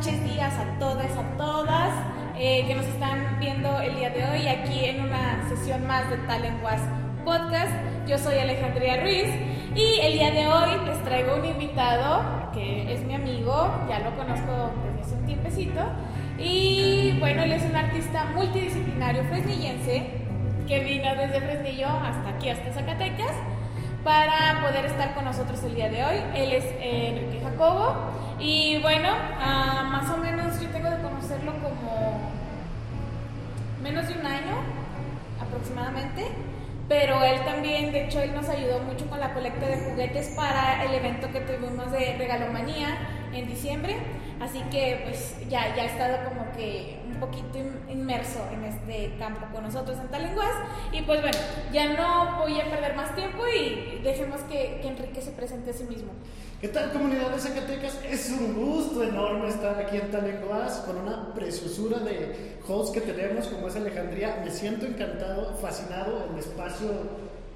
Noches, días a todas, a todas eh, que nos están viendo el día de hoy aquí en una sesión más de Talenguas Podcast. Yo soy Alejandría Ruiz y el día de hoy les traigo un invitado que es mi amigo, ya lo conozco desde hace un tiempecito. Y bueno, él es un artista multidisciplinario fresnillense que vino desde Fresnillo hasta aquí, hasta Zacatecas para poder estar con nosotros el día de hoy. Él es Enrique Jacobo y bueno, ah, más o menos yo tengo de conocerlo como menos de un año aproximadamente, pero él también, de hecho, él nos ayudó mucho con la colecta de juguetes para el evento que tuvimos de Regalomanía en diciembre, así que pues ya, ya ha estado como que poquito inmerso en este campo con nosotros en Talenguas. Y pues bueno, ya no voy a perder más tiempo y dejemos que, que Enrique se presente a sí mismo. ¿Qué tal comunidad de Zacatecas? Es un gusto enorme estar aquí en Talenguas con una preciosura de hosts que tenemos como es Alejandría. Me siento encantado, fascinado. El espacio,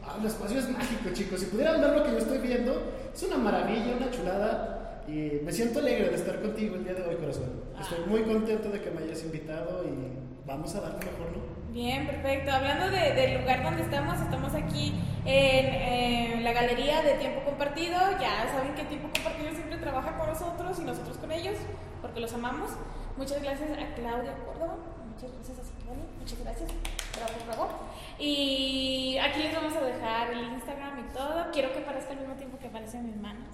ah, el espacio es mágico chicos. Si pudieran ver lo que yo estoy viendo, es una maravilla, una chulada. Y me siento alegre de estar contigo el día de hoy, corazón. Estoy muy contento de que me hayas invitado y vamos a dar lo mejor, ¿no? Bien, perfecto. Hablando del lugar donde estamos, estamos aquí en, la galería de Tiempo Compartido. Ya saben que Tiempo Compartido siempre trabaja con nosotros y nosotros con ellos, porque los amamos. Muchas gracias a Claudia Córdoba. Muchas gracias a Citlali. Muchas gracias. Bravo, bravo. Y aquí les vamos a dejar el Instagram y todo. Quiero que aparezca al mismo tiempo que aparecen mis manos.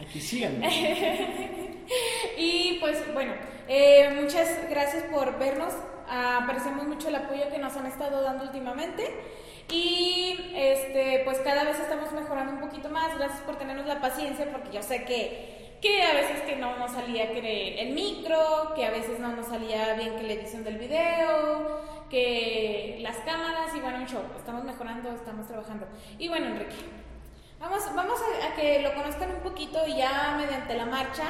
Aquí sigan. y pues bueno, eh, muchas gracias por vernos. apreciamos mucho el apoyo que nos han estado dando últimamente. Y este, pues cada vez estamos mejorando un poquito más. Gracias por tenernos la paciencia, porque yo sé que, que a veces que no nos salía que el micro, que a veces no nos salía bien que la edición del video, que las cámaras y bueno, un show. Estamos mejorando, estamos trabajando. Y bueno, Enrique, vamos, vamos a, que lo conozcan un poquito y ya mediante la marcha,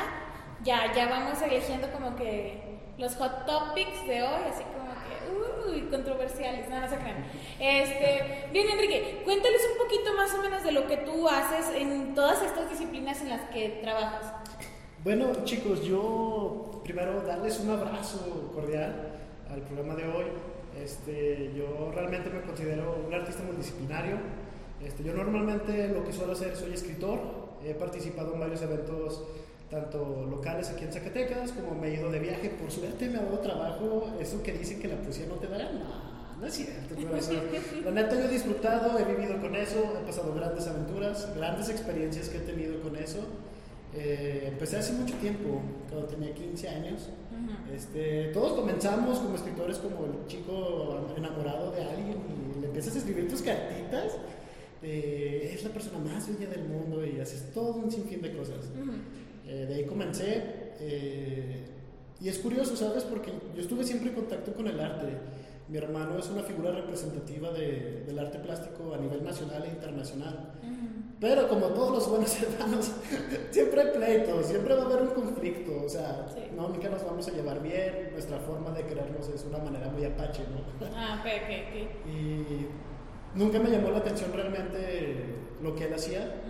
ya, ya vamos eligiendo como que los hot topics de hoy, así como que, uy, controversiales, nada, no se crean. Este, bien, Enrique, cuéntales un poquito más o menos de lo que tú haces en todas estas disciplinas en las que trabajas. Bueno, chicos, yo primero darles un abrazo cordial al programa de hoy. Este, yo realmente me considero un artista multidisciplinario. Este, yo normalmente lo que suelo hacer, soy escritor, he participado en varios eventos tanto locales aquí en Zacatecas, como me he ido de viaje, por suerte me ha dado trabajo, eso que dicen que la poesía no te dará, no, no es cierto, la neta yo he disfrutado, he vivido con eso, he pasado grandes aventuras, grandes experiencias que he tenido con eso, eh, empecé hace mucho tiempo, cuando tenía 15 años, este, todos comenzamos como escritores como el chico enamorado de alguien y le empiezas a escribir tus cartitas. Es la persona más bella del mundo y haces todo un sinfín de cosas. Eh, de ahí comencé. Eh, y es curioso, ¿sabes? Porque yo estuve siempre en contacto con el arte. Mi hermano es una figura representativa de, del arte plástico a nivel nacional e internacional. Pero como todos los buenos hermanos, siempre hay pleitos, siempre va a haber un conflicto. O sea, no, nunca nos vamos a llevar bien. Nuestra forma de querernos es una manera muy apache, ¿no? Ah, ok, ok, Y nunca me llamó la atención realmente lo que él hacía.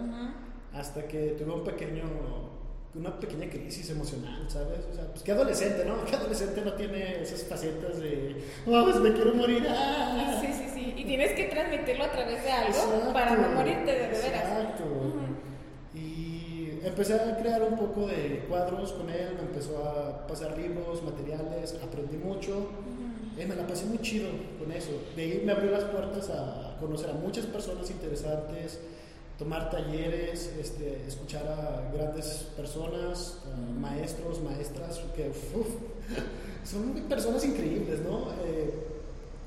Hasta que tuve un pequeño una pequeña crisis emocional, ¿sabes? O sea, pues qué adolescente, ¿no? ¿Qué adolescente no tiene esas facetas de, oh, pues me quiero morir? ¡Ah! Sí, sí, sí. Y tienes que transmitirlo a través de algo para no morirte de, veras. Exacto. Y empecé a crear un poco de cuadros con él, me empezó a pasar libros, materiales, aprendí mucho. Y me la pasé muy chido con eso. De ahí me abrió las puertas a conocer a muchas personas interesantes tomar talleres, este, escuchar a grandes personas, maestros, maestras, que son personas increíbles, ¿no? Eh,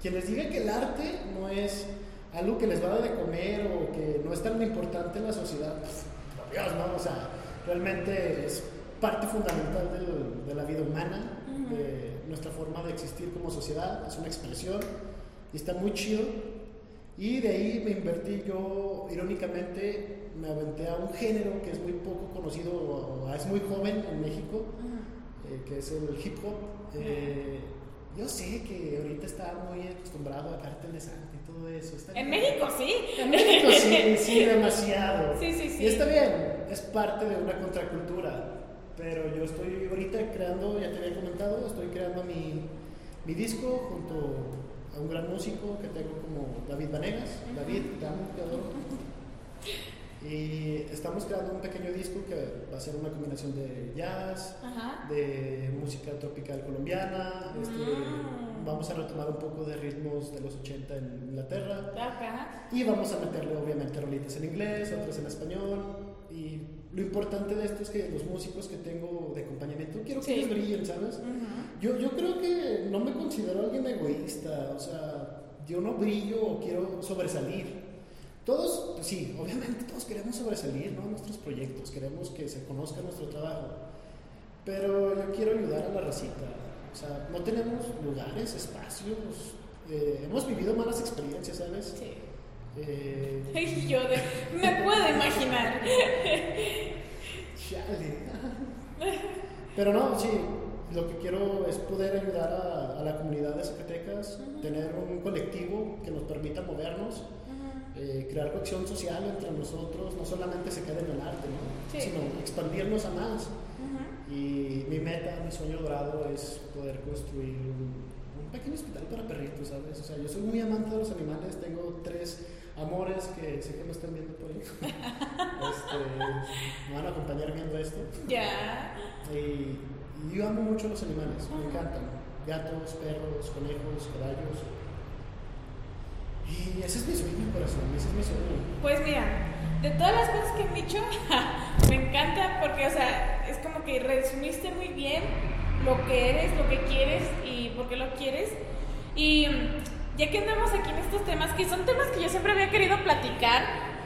quien les diga que el arte no es algo que les va a dar de comer o que no es tan importante en la sociedad, pues, Dios, ¿no? O sea, realmente es parte fundamental de la vida humana, nuestra forma de existir como sociedad, es una expresión y está muy chido y de ahí me invertí yo, irónicamente, me aventé a un género que es muy poco conocido, o, es muy joven en México, eh, que es el hip hop. Eh, yo sé que ahorita está muy acostumbrado a de sangre y todo eso. en México sí. En México sí, sí, demasiado. Sí, sí, sí. Y está bien, es parte de una contracultura. Pero yo estoy ahorita creando, ya te había comentado, estoy creando mi, mi disco junto a un gran músico que tengo como David Vanegas. David, te amo, te adoro. Y estamos creando un pequeño disco que va a ser una combinación de jazz, de música tropical colombiana. este, Mm. vamos a retomar un poco de ritmos de los 80 en Inglaterra. Y vamos a meterle obviamente rolitas en inglés, otras en español. Y lo importante de esto es que los músicos que tengo de acompañamiento, quiero que Sí. ellos brillen, ¿sabes? Yo, yo creo que no me considero alguien egoísta, o sea, yo no brillo o quiero sobresalir. Todos, pues sí, obviamente todos queremos sobresalir, ¿no? Nuestros proyectos, queremos que se conozca nuestro trabajo. Pero yo quiero ayudar a la racita. O sea, no tenemos lugares, espacios. eh, hemos vivido malas experiencias, ¿sabes? Sí. Eh, yo de, me puedo imaginar. Chale. Pero no, sí, lo que quiero es poder ayudar a, a la comunidad de Zacatecas, Ujú. tener un colectivo que nos permita movernos, Ujú. eh, crear cohesión social entre nosotros, no solamente se quede en el arte, ¿no? Sí. sino expandirnos a más. Ujú. Y mi meta, mi sueño dorado es poder construir un, un pequeño hospital para perritos, ¿sabes? O sea, yo soy muy amante de los animales, tengo tres amores que sé que me están viendo por ahí. Este, me van a acompañar viendo esto. Ya. Y, y yo amo mucho los animales, me encantan. Gatos, perros, conejos, caballos. Y ese es mi sueño, corazón, ese es mi sueño. Pues mira, de todas las cosas que han dicho, me encanta porque, o sea, es como que resumiste muy bien lo que eres, lo que quieres y por qué lo quieres. Y ya que andamos aquí en estos temas, que son temas que yo siempre había querido platicar,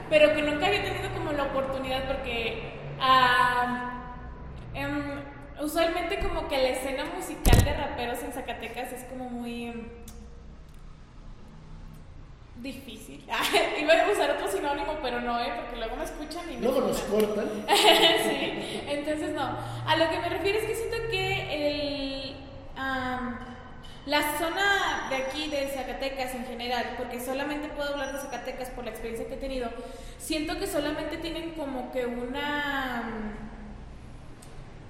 pero que nunca había tenido como la oportunidad porque ah, em, usualmente como que la escena musical de raperos en Zacatecas es como muy... em, difícil. Iba a usar otro sinónimo, pero no, ¿eh? porque luego me escuchan y me... Luego nos cortan. sí, entonces no. A lo que me refiero es que siento que el, la zona de aquí, de Zacatecas en general, porque solamente puedo hablar de Zacatecas por la experiencia que he tenido, siento que solamente tienen como que una...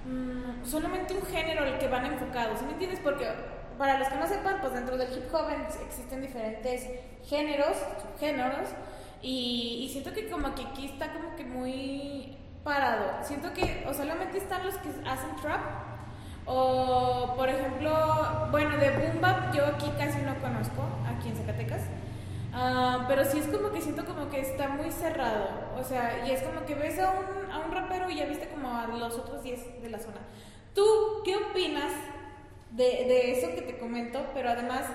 mm, solamente un género al que van enfocados, ¿sí me entiendes? Porque para los que no sepan, pues dentro del hip hop en- existen diferentes géneros, subgéneros, y, y siento que como que aquí está como que muy parado. Siento que o solamente están los que hacen trap, o por ejemplo, bueno, de boom bap yo aquí casi no conozco, aquí en Zacatecas. Ah, pero sí es como que siento como que está muy cerrado. O sea, y es como que ves a un, a un rapero y ya viste como a los otros 10 de la zona. ¿Tú qué opinas de, de eso que te comento? Pero además,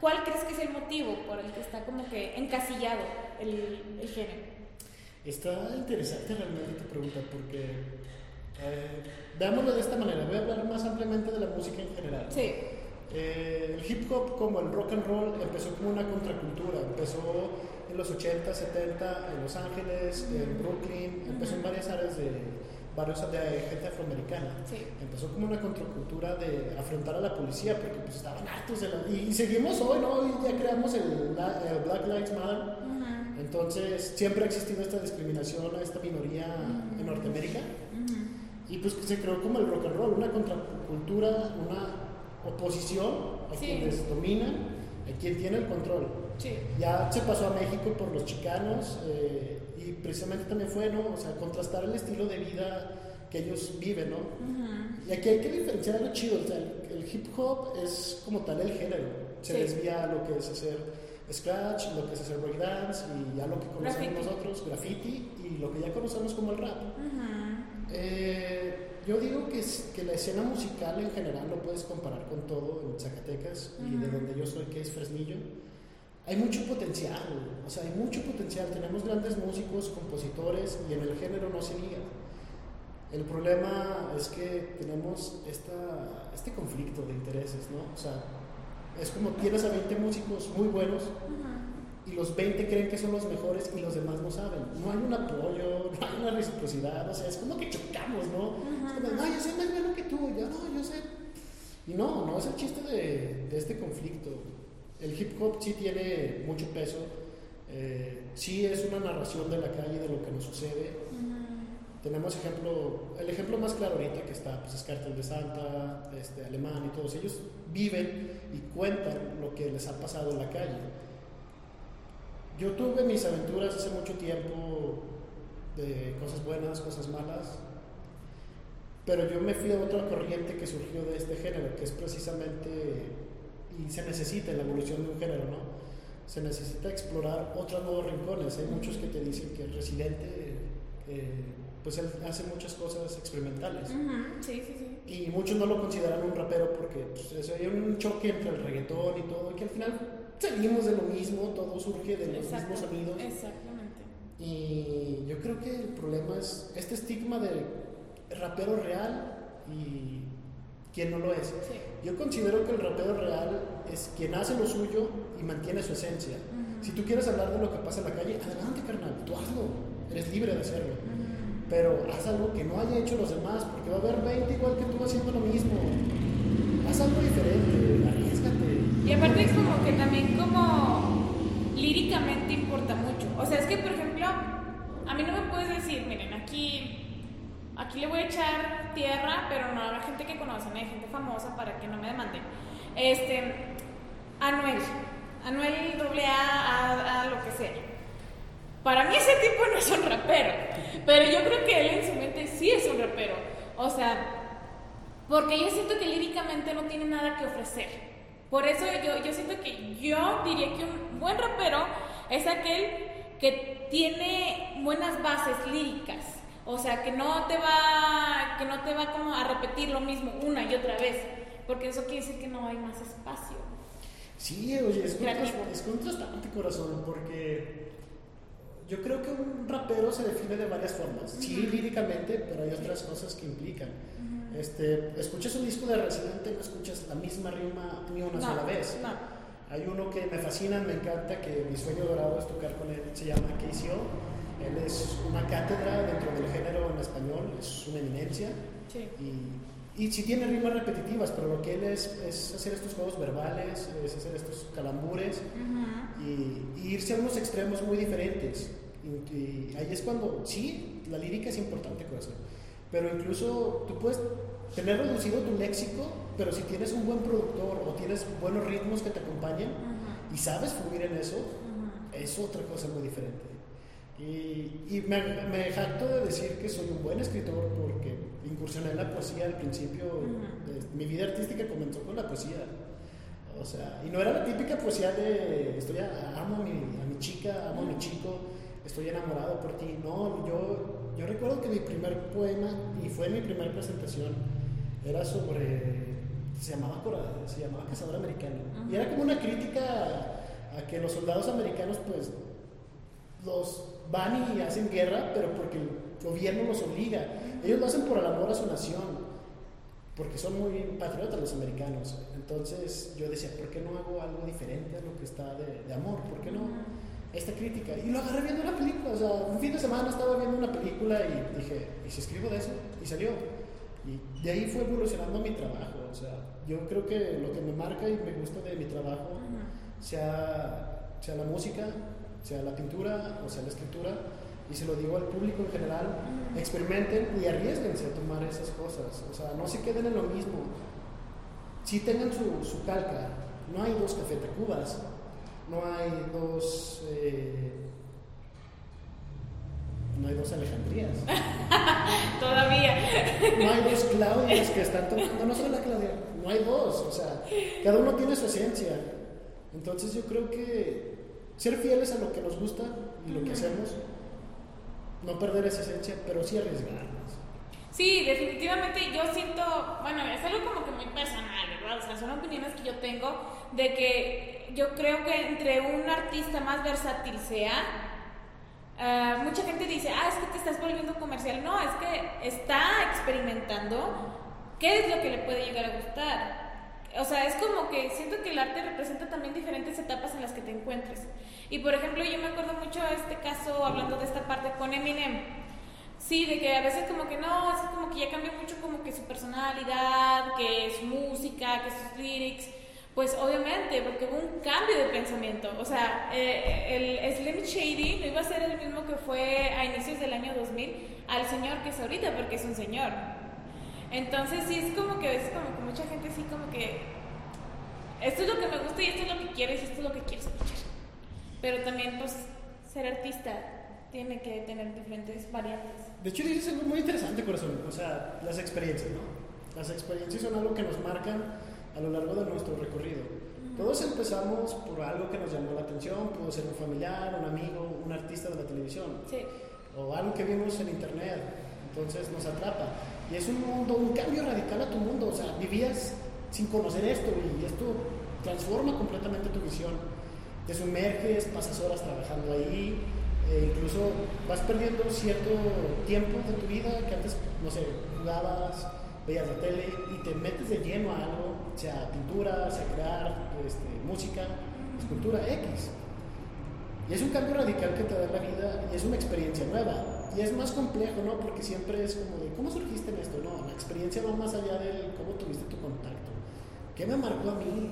¿cuál crees que es el motivo por el que está como que encasillado el, el género? Está interesante realmente tu pregunta porque, eh, veámoslo de esta manera, voy a hablar más ampliamente de la música en general. Sí. Eh, el hip hop como el rock and roll empezó como una contracultura, empezó en los 80, 70 en Los Ángeles, en Brooklyn, empezó en varias áreas de varios de gente afroamericana. Sí. Empezó como una contracultura de afrontar a la policía porque pues estaban hartos de la... Y, y seguimos hoy, ¿no? Hoy ya creamos el, la- el Black Lives Matter. Entonces, siempre ha existido esta discriminación a esta minoría en Norteamérica. Y pues se creó como el rock and roll, una contracultura, una oposición a Sí. quienes dominan, a quien tiene el control. Sí. Ya se pasó a México por los chicanos eh, y precisamente también fue, ¿no? O sea, contrastar el estilo de vida que ellos viven, ¿no? Ujú. Y aquí hay que diferenciar algo chido, o sea, el, el hip hop es como tal el género, se Sí. desvía a lo que es hacer scratch, lo que es hacer breakdance y ya lo que conocemos Graffiti. nosotros, graffiti y lo que ya conocemos como el rap. Ujú. Eh, yo digo que, la escena musical en general lo puedes comparar con todo en Zacatecas y de donde yo soy, que es Fresnillo. Hay mucho potencial, o sea, hay mucho potencial. Tenemos grandes músicos, compositores y en el género no se diga. El problema es que tenemos esta, este conflicto de intereses, ¿no? O sea, es como tienes a 20 músicos muy buenos. Y los 20 creen que son los mejores y los demás no saben. No hay un apoyo, no hay una reciprocidad, o sea, es como que chocamos, ¿no? Es como, no, yo soy más bueno que tú, yo no, yo sé. Y no, no es el chiste de, de este conflicto. El hip hop sí tiene mucho peso, eh, sí es una narración de la calle de lo que nos sucede, Ujú. Tenemos ejemplo, el ejemplo más claro ahorita que está, pues es Cartel de Santa, este, Alemán y todos ellos viven y cuentan lo que les ha pasado en la calle. Yo tuve mis aventuras hace mucho tiempo de cosas buenas, cosas malas, pero yo me fui a otra corriente que surgió de este género, que es precisamente, y se necesita en la evolución de un género, ¿no? Se necesita explorar otros nuevos rincones. Hay muchos que te dicen que el residente, eh, pues él hace muchas cosas experimentales. Sí, sí, sí. Y muchos no lo consideran un rapero porque pues, hay un choque entre el reggaetón y todo, que al final salimos de lo mismo, todo surge de los mismos sonidos. Exactamente. Y yo creo que el problema es este estigma de rapero real y quien no lo es. Yo considero que el rapero real es quien hace lo suyo y mantiene su esencia. Si tú quieres hablar de lo que pasa en la calle, adelante, carnal, tú hazlo, eres libre de hacerlo. Pero haz algo que no haya hecho los demás, porque va a haber 20 igual que tú haciendo lo mismo. Haz algo diferente, arriesgate. Y aparte es como que también como líricamente importa mucho. O sea, es que por ejemplo, a mí no me puedes decir, miren, aquí Aquí le voy a echar tierra, pero no a la gente que conocen, hay gente famosa para que no me demanden. Este, Anuel, Anuel doble a, a, lo que sea. Para mí ese tipo no es un rapero, pero yo creo que él en su mente sí es un rapero. O sea, porque yo siento que líricamente no tiene nada que ofrecer. Por eso yo, yo siento que yo diría que un buen rapero es aquel que tiene buenas bases líricas o sea, que no te va, que no te va como a repetir lo mismo una y otra vez, porque eso quiere decir que no hay más espacio. Sí, oye, es, es contrastante corazón, porque yo creo que un rapero se define de varias formas. Sí, líricamente, pero hay otras cosas que implican. Este, escuchas un disco de Residente y no escuchas la misma rima ni una sola vez. No. Hay uno que me fascina, me encanta, que mi sueño dorado es tocar con él, se llama KCO él es una cátedra dentro del género en español, es una eminencia. Sí. Y, y sí tiene rimas repetitivas, pero lo que él es es hacer estos juegos verbales, es hacer estos calambures y, irse a unos extremos muy diferentes. Y, ahí es cuando, sí, la lírica es importante, corazón. Pero incluso tú puedes tener reducido tu léxico, pero si tienes un buen productor o tienes buenos ritmos que te acompañen y sabes fluir en eso, es otra cosa muy diferente. Y, me, me, jacto de decir que soy un buen escritor porque incursioné en la poesía al principio. mi vida artística comenzó con la poesía. O sea, y no era la típica poesía de estoy amo a mi, a mi chica, amo a mi chico, estoy enamorado por ti. No, yo, yo recuerdo que mi primer poema, y fue mi primera presentación, era sobre. Se llamaba, se llamaba Cazador Americano. Y era como una crítica a que los soldados americanos, pues, los van y hacen guerra, pero porque el gobierno los obliga. Ellos lo hacen por el amor a su nación, porque son muy patriotas los americanos. Entonces yo decía, ¿por qué no hago algo diferente a lo que está de, amor? ¿Por qué no esta crítica? Y lo agarré viendo una película, o sea, un fin de semana estaba viendo una película y dije, ¿y si escribo de eso? Y salió. Y de ahí fue evolucionando mi trabajo, o sea, yo creo que lo que me marca y me gusta de mi trabajo, sea, sea la música, sea la pintura o sea la escritura, y se lo digo al público en general, experimenten y arriesguense a tomar esas cosas, o sea, no se queden en lo mismo, si tengan su, su calca, no hay dos Café Tacubas, no hay dos... Eh, no hay dos Alejandrías. Todavía. No hay dos Claudias que están tomando, no solo la Claudia, no hay dos, o sea, cada uno tiene su esencia. Entonces yo creo que ser fieles a lo que nos gusta y lo que hacemos, no perder esa esencia, pero sí arriesgarnos. Sí, definitivamente yo siento, bueno, es algo como que muy personal, ¿verdad? O sea, son opiniones que yo tengo de que yo creo que entre un artista más versátil sea, eh, mucha gente dice, ah, es que te estás volviendo comercial. No, es que está experimentando qué es lo que le puede llegar a gustar o sea, es como que siento que el arte representa también diferentes etapas en las que te encuentres. Y por ejemplo, yo me acuerdo mucho de este caso, hablando de esta parte con Eminem. Sí, de que a veces como que no, es como que ya cambió mucho como que su personalidad, que su música, que sus lyrics. Pues obviamente, porque hubo un cambio de pensamiento. O sea, eh, el Slim Shady no iba a ser el mismo que fue a inicios del año 2000 al señor que es ahorita, porque es un señor. Entonces sí es como que a veces como que mucha gente sí como que esto es lo que me gusta y esto es lo que quieres y esto es lo que quieres escuchar. Pero también pues ser artista tiene que tener diferentes variantes. De hecho dices algo muy interesante, corazón. O sea, las experiencias, ¿no? Las experiencias son algo que nos marcan a lo largo de nuestro recorrido. Todos empezamos por algo que nos llamó la atención, pudo ser un familiar, un amigo, un artista de la televisión, Sí. o algo que vimos en internet, entonces nos atrapa. Y es un mundo, un cambio radical a tu mundo, o sea, vivías sin conocer esto y esto transforma completamente tu visión. Te sumerges, pasas horas trabajando ahí, e incluso vas perdiendo cierto tiempo de tu vida que antes, no sé, jugabas, veías la tele y te metes de lleno a algo, sea pintura, sea crear, este, música, escultura, X. Y es un cambio radical que te da la vida y es una experiencia nueva. Y es más complejo, ¿no? Porque siempre es como de, ¿cómo surgiste en esto? No, la experiencia va más allá de cómo tuviste tu contacto. ¿Qué me marcó a mí?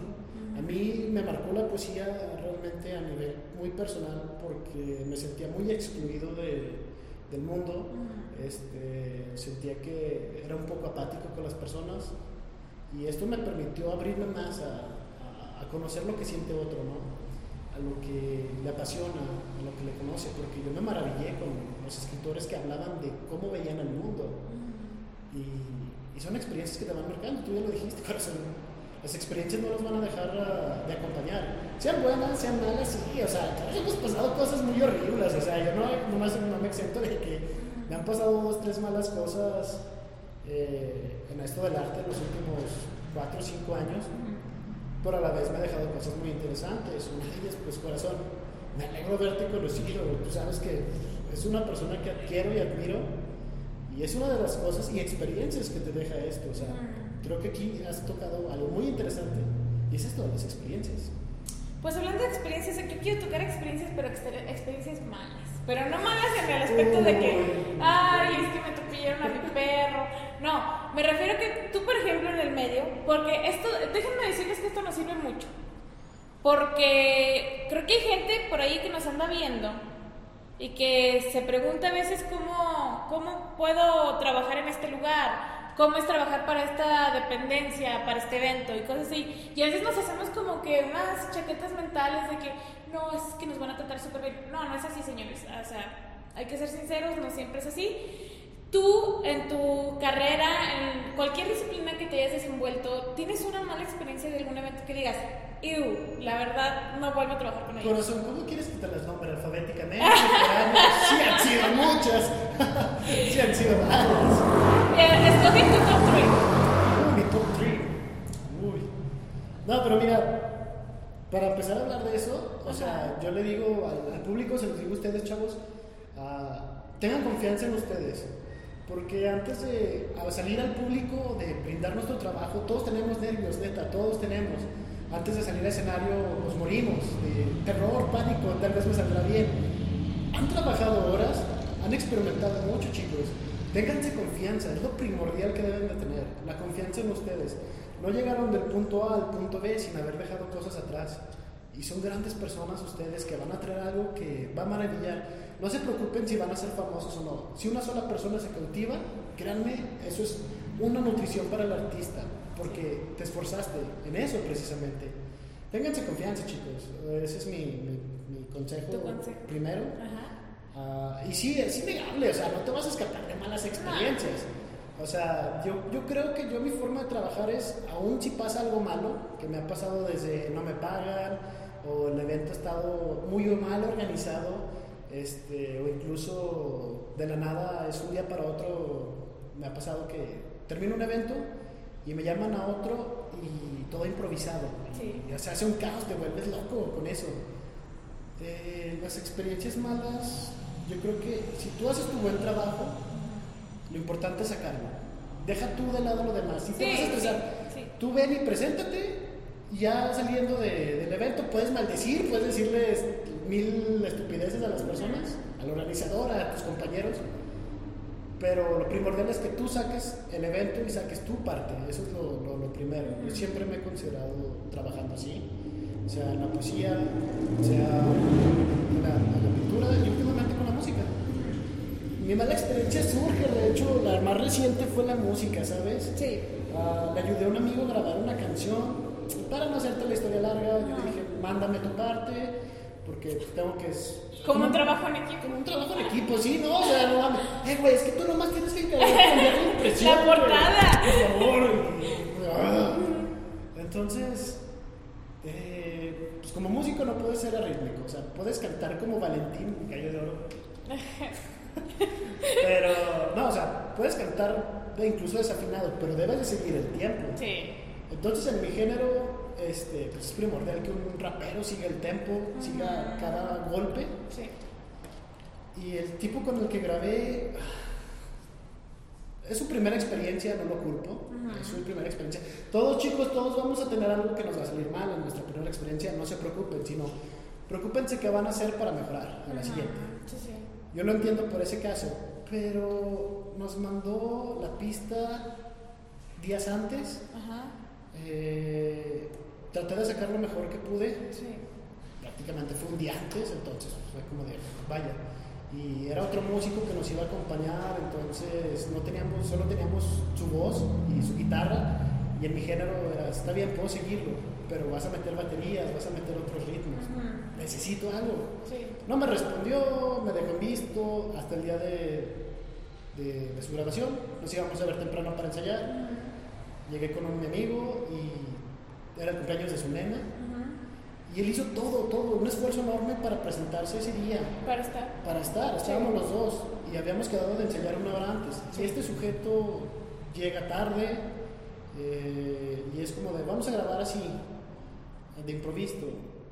A mí me marcó la poesía realmente a nivel muy personal porque me sentía muy excluido de, del mundo. Este, sentía que era un poco apático con las personas y esto me permitió abrirme más a, a, a conocer lo que siente otro, ¿no? a lo que le apasiona, a lo que le conoce, porque yo me maravillé con los escritores que hablaban de cómo veían el mundo. Y, y son experiencias que te van marcando, tú ya lo dijiste, corazón. Las experiencias no nos van a dejar uh, de acompañar. Sean buenas, sean malas, sí, o sea, todos hemos pasado cosas muy horribles, o sea, yo no, no, me exento de que me han pasado dos, tres malas cosas eh, en esto del arte en los últimos cuatro o cinco años pero a la vez me ha dejado cosas muy interesantes. Una de ellas, pues corazón, me alegro verte conocido. Tú sabes que es una persona que quiero y admiro. Y es una de las cosas y experiencias que te deja esto. O sea, creo que aquí has tocado algo muy interesante. Y es esto, las experiencias. Pues hablando de experiencias, yo quiero tocar experiencias, pero experiencias malas. Pero no malas en el aspecto de que, ay, es que me atropellaron a mi perro. No, me refiero a que tú, por ejemplo, en el medio, porque esto, déjenme decirles que esto nos sirve mucho. Porque creo que hay gente por ahí que nos anda viendo y que se pregunta a veces cómo, cómo puedo trabajar en este lugar, cómo es trabajar para esta dependencia, para este evento y cosas así. Y a veces nos hacemos como que unas chaquetas mentales de que no, es que nos van a tratar súper bien. No, no es así, señores. O sea, hay que ser sinceros, no siempre es así. Tú en tu carrera, en cualquier disciplina que te hayas desenvuelto, ¿tienes una mala experiencia de algún evento que digas, Ew, la verdad no vuelvo a trabajar con ellos? Corazón, ¿cómo quieres que te las nombre alfabéticamente? sí han sido muchas. sí han sido varias. Eh, escoge tu top 3. Uh, mi top 3. Uy. No, pero mira, para empezar a hablar de eso, o sea, yo le digo al, al público, se los digo a ustedes, chavos, uh, tengan confianza en ustedes. Porque antes de salir al público, de brindar nuestro trabajo, todos tenemos nervios, neta, todos tenemos. Antes de salir al escenario nos morimos de terror, pánico, tal vez me saldrá bien. Han trabajado horas, han experimentado mucho, chicos. Ténganse confianza, es lo primordial que deben de tener, la confianza en ustedes. No llegaron del punto A al punto B sin haber dejado cosas atrás. Y son grandes personas ustedes que van a traer algo que va a maravillar. No se preocupen si van a ser famosos o no. Si una sola persona se cautiva, créanme, eso es una nutrición para el artista, porque te esforzaste en eso precisamente. Ténganse confianza, chicos. Ese es mi, mi, mi consejo, consejo, primero. Uh, y sí, es innegable, o sea, no te vas a escapar de malas experiencias. O sea, yo, yo creo que yo mi forma de trabajar es, aún si pasa algo malo, que me ha pasado desde no me pagan, o el evento ha estado muy mal organizado, este, o incluso de la nada es un día para otro, me ha pasado que termino un evento y me llaman a otro y todo improvisado. Sí. Y, o sea, hace un caos, te vuelves loco con eso. Eh, las experiencias malas, yo creo que si tú haces tu buen trabajo, lo importante es sacarlo. Deja tú de lado lo demás. Si Sí, te vas a estresar, sí, sí. tú ven y preséntate. Y ya saliendo de- del evento puedes maldecir, puedes decirles mil estupideces a las personas, al organizador, a tus compañeros. Pero lo primordial es que tú saques el evento y saques tu parte, eso es lo, lo, lo primero. Yo siempre me he considerado trabajando así, sea en la poesía, sea en la, la pintura y últimamente con la música. Mi mala experiencia surge, de hecho, la más reciente fue la música, ¿sabes? Sí. Ah, le ayudé a un amigo a grabar una canción. Para no hacerte la historia larga, yo dije, mándame tu parte, porque tengo que... Como un trabajo en equipo. Como un trabajo en equipo, sí, ¿no? O sea, no mames. Eh, güey, es que tú nomás tienes que cambiar la impresión. La portada. Por favor. Ah. Entonces, pues como músico no puedes ser arrítmico. O sea, puedes cantar como Valentín, gallo de oro. Pero, no, o sea, puedes cantar de- incluso desafinado, pero debes de seguir el tiempo. Sí. Entonces, en mi género, este, pues es primordial que un rapero siga el tempo, siga cada golpe. Sí. Y el tipo con el que grabé es su primera experiencia, no lo culpo. Es su primera experiencia. Todos chicos, todos vamos a tener algo que nos va a salir mal en nuestra primera experiencia. No se preocupen, sino preocúpense qué van a hacer para mejorar a la siguiente. Sí, sí. Yo lo entiendo por ese caso, pero nos mandó la pista días antes. Ajá. Eh, traté de sacar lo mejor que pude Sí. prácticamente fue un día antes, entonces fue como de, vaya. Y era otro músico que nos iba a acompañar, entonces no teníamos, solo teníamos su voz y su guitarra, y en mi género era, está bien, puedo seguirlo, pero vas a meter baterías, vas a meter otros ritmos, necesito algo. Sí. No me respondió, me dejó en visto hasta el día de, de, de su grabación, nos íbamos a ver temprano para ensayar, llegué con un amigo y era el cumpleaños de su nena. Y él hizo todo, todo, un esfuerzo enorme para presentarse ese día, Para estar. para estar, estábamos los dos y habíamos quedado de ensayar una hora antes. Si este sujeto llega tarde eh, y es como de, vamos a grabar así, de improviso,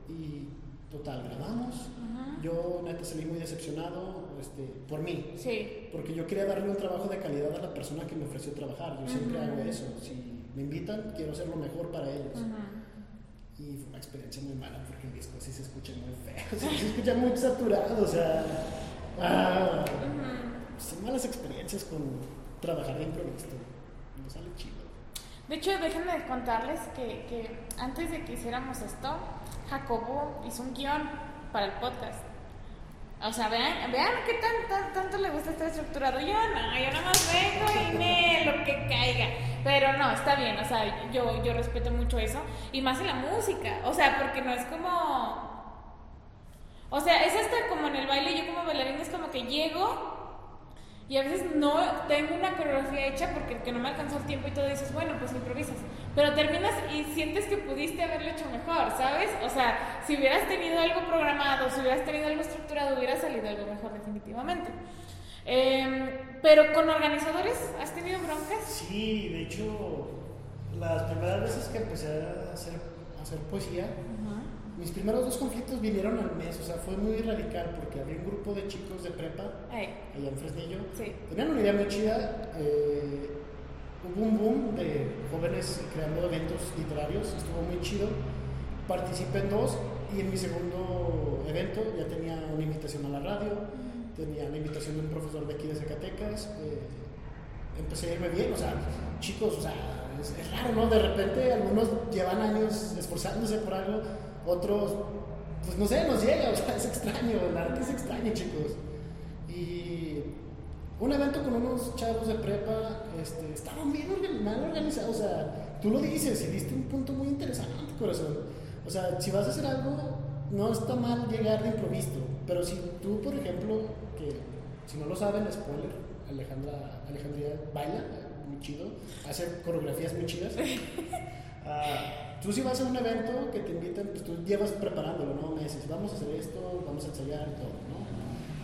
y total, grabamos. Ujú. Yo neta salí muy decepcionado este, por mí, Sí. porque yo quería darle un trabajo de calidad a la persona que me ofreció trabajar. Yo siempre Ujú. hago eso, si me invitan, quiero hacer lo mejor para ellos. Ujú. Y fue una experiencia muy mala porque el disco sí se escucha muy feo, se escucha muy saturado, o sea, ah, son malas experiencias con trabajar de improviso, no sale chido. De hecho, déjenme contarles que, que antes de que hiciéramos esto, Jacobo hizo un guion para el podcast. O sea, vean, vean qué tan, tan- tanto le gusta estar estructurado. Yo no, yo nada más vengo y me lo que caiga. Pero no, está bien, o sea, yo, yo respeto mucho eso. Y más en la música, o sea, porque no es como... O sea, es hasta como en el baile, yo como bailarina es como que llego y a veces no tengo una coreografía hecha porque que no me alcanzó el tiempo y todo dices, bueno, pues improvisas. Pero terminas y sientes que pudiste haberlo hecho mejor, ¿sabes? O sea, si hubieras tenido algo programado, si hubieras tenido algo estructurado, hubiera salido algo mejor definitivamente. Em, pero con organizadores, ¿has tenido broncas? Sí, de hecho, las primeras veces que empecé a hacer, a hacer poesía, mis primeros dos conflictos vinieron al mes, o sea, fue muy radical porque había un grupo de chicos de prepa Ay, allá en Fresnillo, sí. tenían una idea muy chida, eh, hubo un boom de jóvenes creando eventos literarios, estuvo muy chido, participé en dos y en mi segundo evento ya tenía una invitación a la radio, tenía la invitación de un profesor de aquí de Zacatecas, eh, empecé a irme bien, o sea, chicos, o sea, es, es raro, ¿no? De repente algunos llevan años esforzándose por algo, otros, pues no sé, nos llega, o sea, es extraño, el arte es extraño, chicos. Y un evento con unos chavos de prepa, este, estaban bien organ- mal organizados, o sea, tú lo dices y diste un punto muy interesante, corazón. O sea, si vas a hacer algo, no está mal llegar de improviso, pero si tú, por ejemplo, que si no lo saben, spoiler, Alejandra, Alejandría baila, muy chido, hace coreografías muy chidas. Ah, tú si vas a un evento que te invitan, pues tú llevas preparándolo, ¿no? Meses, vamos a hacer esto, vamos a ensayar y todo, ¿no?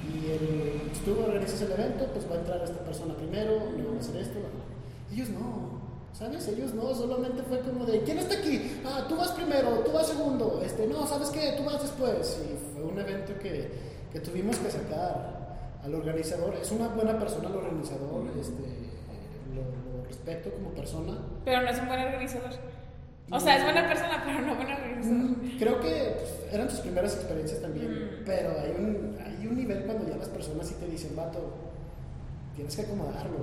Y el, si tú organizas el evento, pues va a entrar esta persona primero, luego va a hacer esto. Ellos no, ¿sabes? Ellos no, solamente fue como de, ¿quién está aquí? Ah, tú vas primero, tú vas segundo. Este, no, ¿sabes qué? Tú vas después. Y fue un evento que, que tuvimos que sacar al organizador. Es una buena persona el organizador, este, lo, lo respeto como persona. Pero no es un buen organizador. O sea, es buena persona, pero no buen organizador. Mm, Creo que pues, eran tus primeras experiencias también, Mm. pero hay un, hay un nivel cuando ya las personas sí te dicen, vato, tienes que acomodarlo.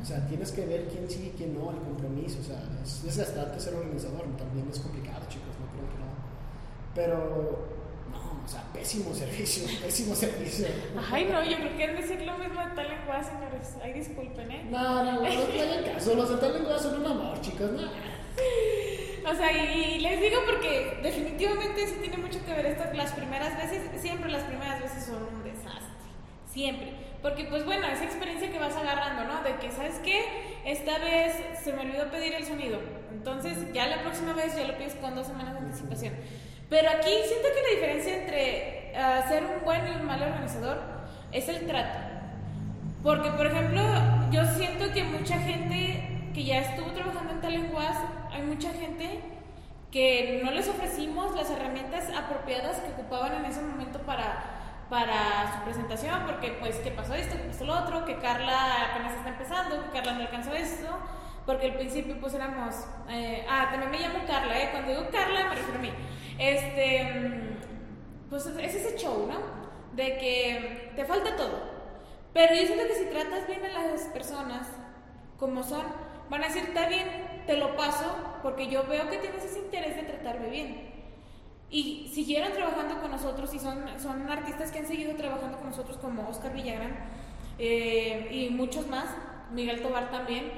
O sea, tienes que ver quién sí y quién no, el compromiso. O sea, es desgastante ser organizador, también es complicado, chicos, no creo que no. Pero, no, o sea, pésimo servicio, pésimo servicio. Ay, no, yo creo que han de ser lo mismo de tal lenguaje, señores. Ay, disculpen, ¿eh? No, no, no, no los de tal lenguaje son un amor, chicos, no. O sea, y, y les digo porque definitivamente sí tiene mucho que ver esto. Las primeras veces, siempre las primeras veces son un desastre. Siempre. Porque, pues bueno, esa experiencia que vas agarrando, ¿no? De que, ¿sabes qué? Esta vez se me olvidó pedir el sonido. Entonces, ya la próxima vez ya lo pides con dos semanas de anticipación. Pero aquí siento que la diferencia entre ah, ser un buen y un mal organizador es el trato. Porque, por ejemplo, yo siento que mucha gente que ya estuvo trabajando en Talenguas, hay mucha gente que no les ofrecimos las herramientas apropiadas que ocupaban en ese momento para para su presentación, porque pues que pasó esto, que pasó lo otro, que Carla apenas está empezando, que Carla no alcanzó esto, porque al principio pues éramos, eh, ah, también me llamo Carla, ¿eh? cuando digo Carla me refiero a mí, este, mm, pues es ese show, ¿no? De que te falta todo, pero yo siento que si tratas bien a las personas como son, van a decir, está bien, te lo paso, porque yo veo que tienes ese interés de tratarme bien. Y siguieron trabajando con nosotros y son, son artistas que han seguido trabajando con nosotros como Oscar Villagrán eh, y muchos más, Miguel Tobar también.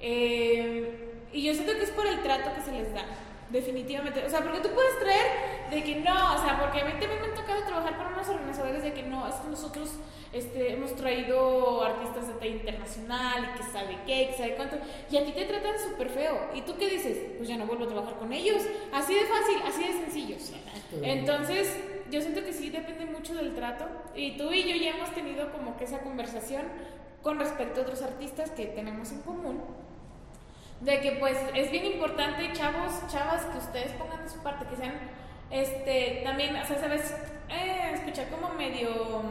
Eh, y yo siento que es por el trato que se les da, definitivamente. O sea, porque tú puedes traer de que no, o sea, porque a mí también me ha tocado trabajar con unos organizadores de que no, es que nosotros este, hemos traído artistas de talla internacional y que sabe qué, que sabe cuánto, y a ti te tratan súper feo. ¿Y tú qué dices? Pues ya no vuelvo a trabajar con ellos. Así de fácil, así de sencillo. Entonces, yo siento que sí depende mucho del trato. Y tú y yo ya hemos tenido como que esa conversación con respecto a otros artistas que tenemos en común. De que pues es bien importante, chavos, chavas, que ustedes pongan de su parte, que sean, este, también, o sea, sabes, eh, escuchar como medio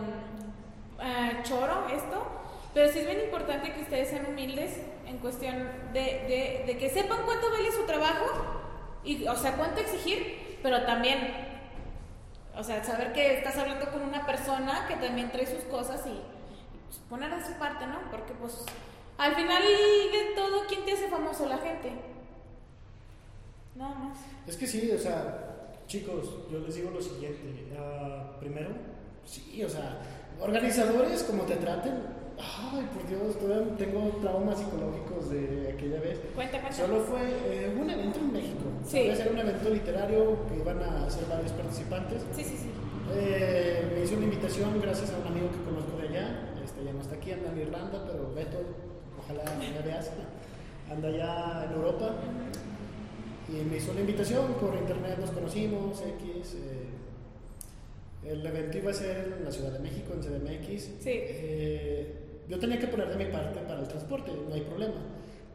ah, choro esto, pero sí es bien importante que ustedes sean humildes en cuestión de, de, de que sepan cuánto vale su trabajo y, o sea, cuánto exigir, pero también, o sea, saber que estás hablando con una persona que también trae sus cosas y, y, pues, poner de su parte, ¿no? Porque pues al final de todo, ¿quién te hace famoso? La gente. Nada más. Es que sí, o sea, chicos, yo les digo lo siguiente. Uh, primero, sí, o sea, organizadores, como te traten, ay, por Dios, todavía tengo traumas psicológicos de aquella vez. Cuenta, cuenta. Solo fue eh, un evento en México. Sí. Era un evento literario que iban a ser varios participantes. Sí, sí, sí. Eh, me hizo una invitación gracias a un amigo que conozco de allá. Este, ya no está aquí, anda en Irlanda, pero Beto, ojalá me veas, anda allá en Europa. Y me hizo la invitación, por internet nos conocimos, X. Eh, el evento iba a ser en la Ciudad de México, en CDMX. Sí. Eh, yo tenía que poner de mi parte para el transporte, no hay problema.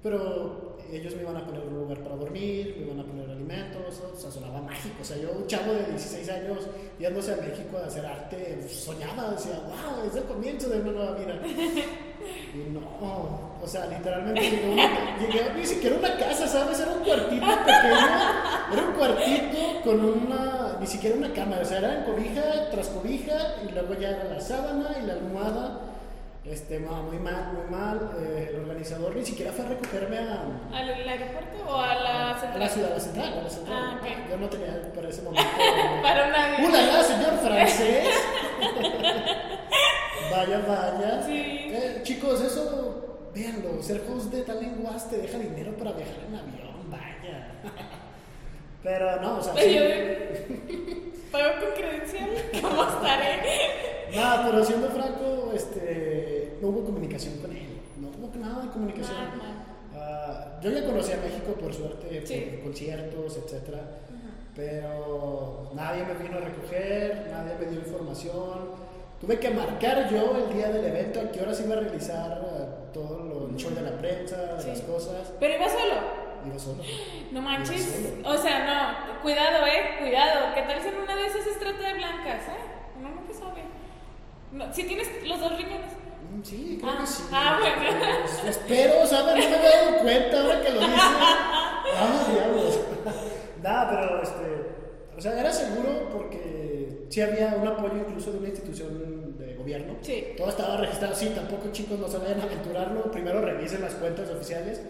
Pero ellos me iban a poner un lugar para dormir, me iban a poner alimentos, o sea, sonaba mágico. O sea, yo, un chavo de 16 años, yéndose a México a hacer arte, soñaba, decía, wow, es el comienzo de una nueva vida. Y no, o sea, literalmente llegué, una, llegué a ni siquiera una casa, ¿sabes? Era un cuartito pequeño, era un cuartito con una, ni siquiera una cama, o sea, era en cobija tras cobija y luego ya era la sábana y la almohada. Este, no, muy mal, muy mal. Eh, el organizador ni siquiera fue a recogerme a, ¿Al aeropuerto o a la a central? la ciudad, a la central, a la central. Ah, ok. Yo no tenía para ese momento. Para nadie. ¡Ulala, señor francés! vaya, vaya. Sí. Eh, chicos, eso, véanlo. Ser host de tal lenguas te deja dinero para viajar en avión, vaya. Pero no, o sea. Sí. yo- ¿Pago con credencial? ¿Cómo estaré? Nada, pero siendo franco, este, no hubo comunicación con él. No hubo nada de comunicación. Ah, yo ya conocí a México por suerte, Sí. por conciertos, etcétera, pero nadie me vino a recoger, nadie me dio información. Tuve que marcar yo el día del evento a qué horas iba a realizar ah, todo lo, el show de la prensa, Sí. las cosas. Pero iba solo. Iba solo. No manches. solo. O sea, no. Cuidado, eh. Cuidado. ¿Qué tal si en una de esas es trata de blancas, eh? Uno nunca sabe. No, si tienes los dos riñones. Mm, Sí, creo Ah, que sí. ah, bueno. Pues, espero, ¿sabes? No me había dado cuenta ahora que lo dices. Vamos, diablos. Nada, pero este. O sea, era seguro porque sí había un apoyo incluso de una institución de gobierno. Sí. Todo estaba registrado, sí, tampoco chicos no se vayan a aventurarlo, primero revisen las cuentas oficiales.